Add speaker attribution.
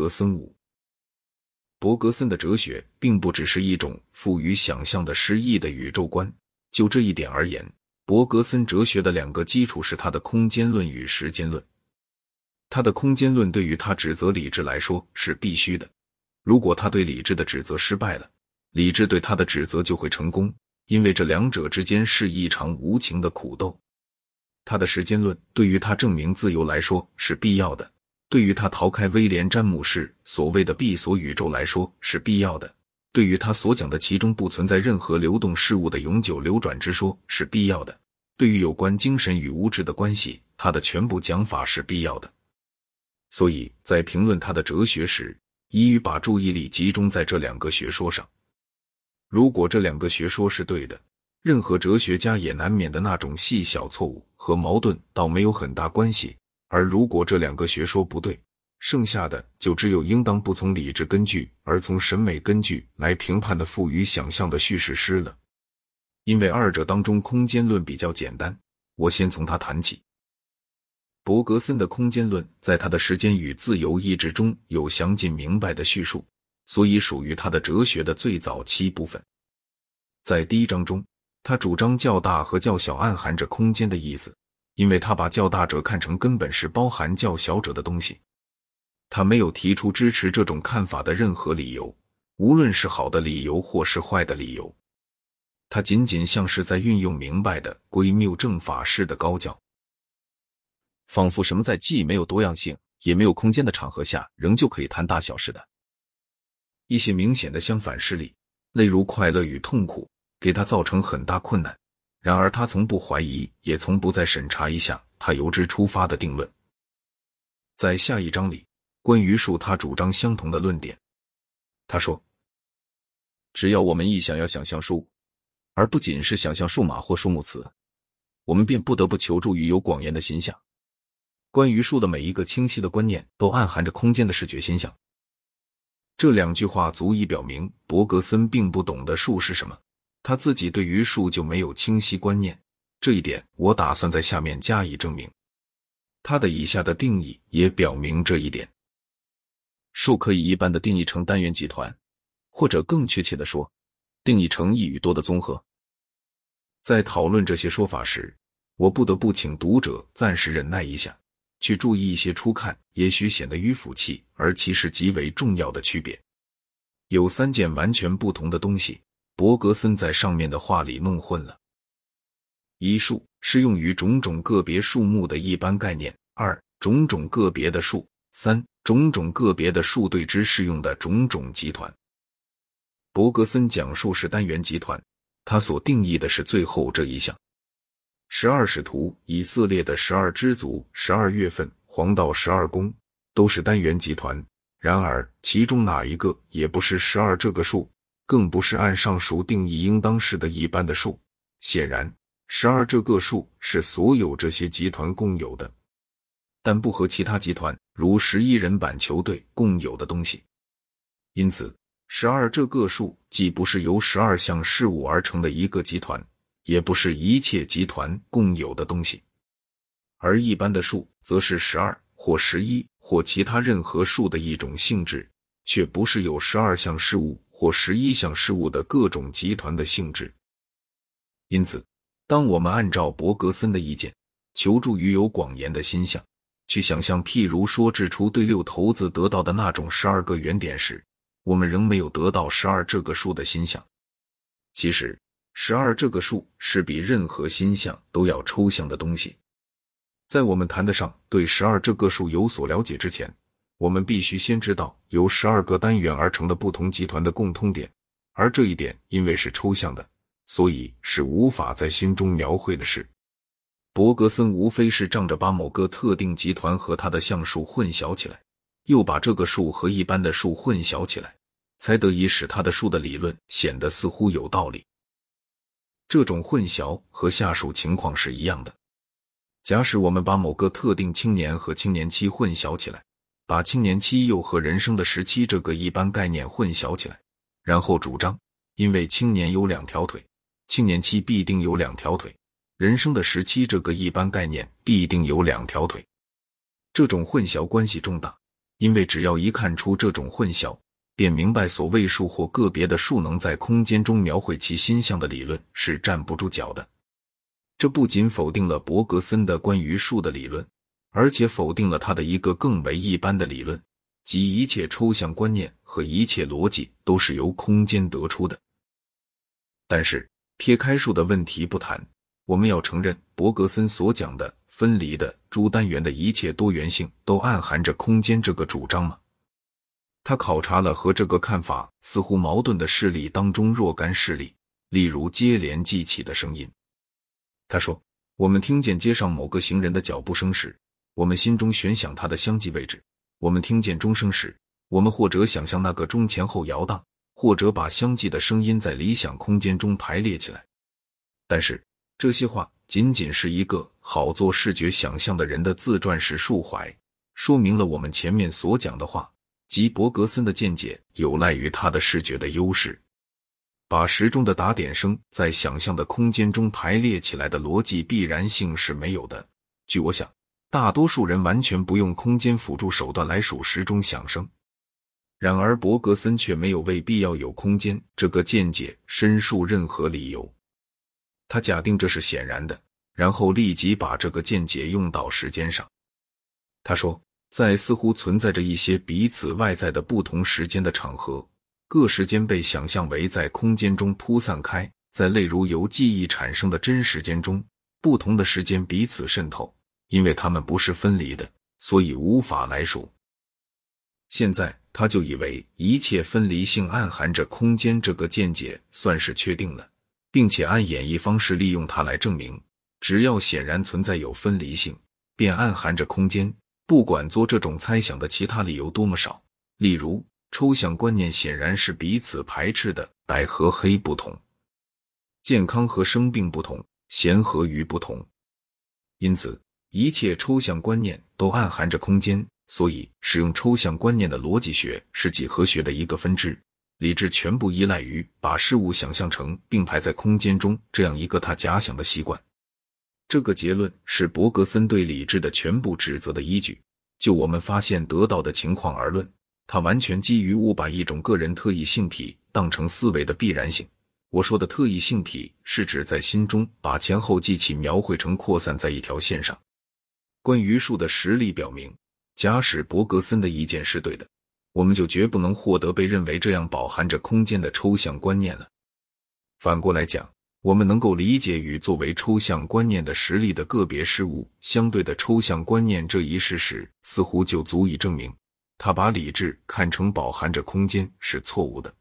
Speaker 1: 格森五。伯格森的哲学并不只是一种富于想象的诗意的宇宙观。就这一点而言，伯格森哲学的两个基础是他的空间论与时间论。他的空间论对于他指责理智来说是必须的。如果他对理智的指责失败了，理智对他的指责就会成功，因为这两者之间是一场无情的苦斗。他的时间论对于他证明自由来说是必要的。对于他逃开威廉·詹姆士所谓的闭锁宇宙来说是必要的；对于他所讲的其中不存在任何流动事物的永久流转之说是必要的；对于有关精神与物质的关系，他的全部讲法是必要的。所以在评论他的哲学时，宜于把注意力集中在这两个学说上。如果这两个学说是对的，任何哲学家也难免的那种细小错误和矛盾，倒没有很大关系。而如果这两个学说不对，剩下的就只有应当不从理智根据，而从审美根据来评判的富于想象的叙事诗了。因为二者当中空间论比较简单，我先从它谈起。伯格森的空间论在他的时间与自由意志中有详尽明白的叙述，所以属于他的哲学的最早期部分。在第一章中，他主张较大和较小暗含着空间的意思。因为他把较大者看成根本是包含较小者的东西，他没有提出支持这种看法的任何理由，无论是好的理由或是坏的理由，他仅仅像是在运用明白的归谬正法式的高教，
Speaker 2: 仿佛什么在既没有多样性也没有空间的场合下，仍旧可以谈大小似的。
Speaker 1: 一些明显的相反事例，例如快乐与痛苦，给他造成很大困难。然而，他从不怀疑，也从不再审查一下他由之出发的定论。在下一章里，关于数，他主张相同的论点。他说：“
Speaker 2: 只要我们一想要想象数，而不仅是想象数码或数目词，我们便不得不求助于有广言的心象。关于数的每一个清晰的观念，都暗含着空间的视觉心象。”
Speaker 1: 这两句话足以表明，伯格森并不懂得数是什么。他自己对于数就没有清晰观念，这一点我打算在下面加以证明。他的以下的定义也表明这一点：
Speaker 2: 数可以一般的定义成单元集团，或者更确切的说，定义成一与多的综合。
Speaker 1: 在讨论这些说法时，我不得不请读者暂时忍耐一下，去注意一些初看也许显得迂腐气，而其实极为重要的区别。有三件完全不同的东西。伯格森在上面的话里弄混了：一数适用于种种个别数目的一般概念；二种种个别的数；三种种个别的数对之适用的种种集团。伯格森讲述是单元集团，他所定义的是最后这一项。十二使徒、以色列的十二支族、十二月份、黄道十二宫都是单元集团。然而，其中哪一个也不是十二这个数。更不是按上述定义应当是的一般的数。显然，十二这个数是所有这些集团共有的，但不和其他集团如十一人板球队共有的东西。因此，十二这个数既不是由十二项事物而成的一个集团，也不是一切集团共有的东西。而一般的数，则是十二或十一或其他任何数的一种性质，却不是有十二项事物。或十一项事物的各种集团的性质。因此，当我们按照伯格森的意见，求助于有广言的心象，去想象，譬如说制出对六头子得到的那种十二个原点时，我们仍没有得到十二这个数的心象。其实，十二这个数是比任何心象都要抽象的东西。在我们谈得上对十二这个数有所了解之前。我们必须先知道由十二个单元而成的不同集团的共通点，而这一点因为是抽象的，所以是无法在心中描绘的事。伯格森无非是仗着把某个特定集团和它的象数混淆起来，又把这个数和一般的数混淆起来，才得以使他的数的理论显得似乎有道理。这种混淆和下属情况是一样的。假使我们把某个特定青年和青年期混淆起来，把青年期又和人生的时期这个一般概念混淆起来，然后主张，因为青年有两条腿，青年期必定有两条腿，人生的时期这个一般概念必定有两条腿。这种混淆关系重大，因为只要一看出这种混淆，便明白所谓数或个别的数能在空间中描绘其心象的理论是站不住脚的。这不仅否定了伯格森的关于数的理论，而且否定了他的一个更为一般的理论，即一切抽象观念和一切逻辑都是由空间得出的。但是撇开数的问题不谈，我们要承认伯格森所讲的分离的诸单元的一切多元性都暗含着空间这个主张吗？他考察了和这个看法似乎矛盾的事例当中若干事例，例如接连记起的声音。他说：“我们听见街上某个行人的脚步声时，我们心中悬想他的相继位置；我们听见钟声时，我们或者想象那个钟前后摇荡，或者把相继的声音在理想空间中排列起来。但是这些话仅仅是一个好做视觉想象的人的自传式述怀，说明了我们前面所讲的话，及伯格森的见解有赖于他的视觉的优势。”把时钟的打点声在想象的空间中排列起来的逻辑必然性是没有的。据我想，大多数人完全不用空间辅助手段来数时钟响声。然而，伯格森却没有为必要有空间这个见解申述任何理由。他假定这是显然的，然后立即把这个见解用到时间上。他说，在似乎存在着一些彼此外在的不同时间的场合。各时间被想象为在空间中铺散开，在例如由记忆产生的真时间中，不同的时间彼此渗透，因为它们不是分离的，所以无法来数。现在他就以为一切分离性暗含着空间这个见解算是确定了，并且按演绎方式利用它来证明，只要显然存在有分离性，便暗含着空间，不管做这种猜想的其他理由多么少，例如。抽象观念显然是彼此排斥的，白和黑不同，健康和生病不同，咸和鱼不同。因此，一切抽象观念都暗含着空间。所以，使用抽象观念的逻辑学是几何学的一个分支。理智全部依赖于把事物想象成并排在空间中这样一个他假想的习惯。这个结论是伯格森对理智的全部指责的依据。就我们发现得到的情况而论。它完全基于误把一种个人特异性体当成思维的必然性。我说的特异性体是指在心中把前后记起描绘成扩散在一条线上。关于数的实例表明，假使伯格森的意见是对的，我们就绝不能获得被认为这样饱含着空间的抽象观念了。反过来讲，我们能够理解与作为抽象观念的实力的个别事物相对的抽象观念这一事实，似乎就足以证明。他把理智看成饱含着空间是错误的。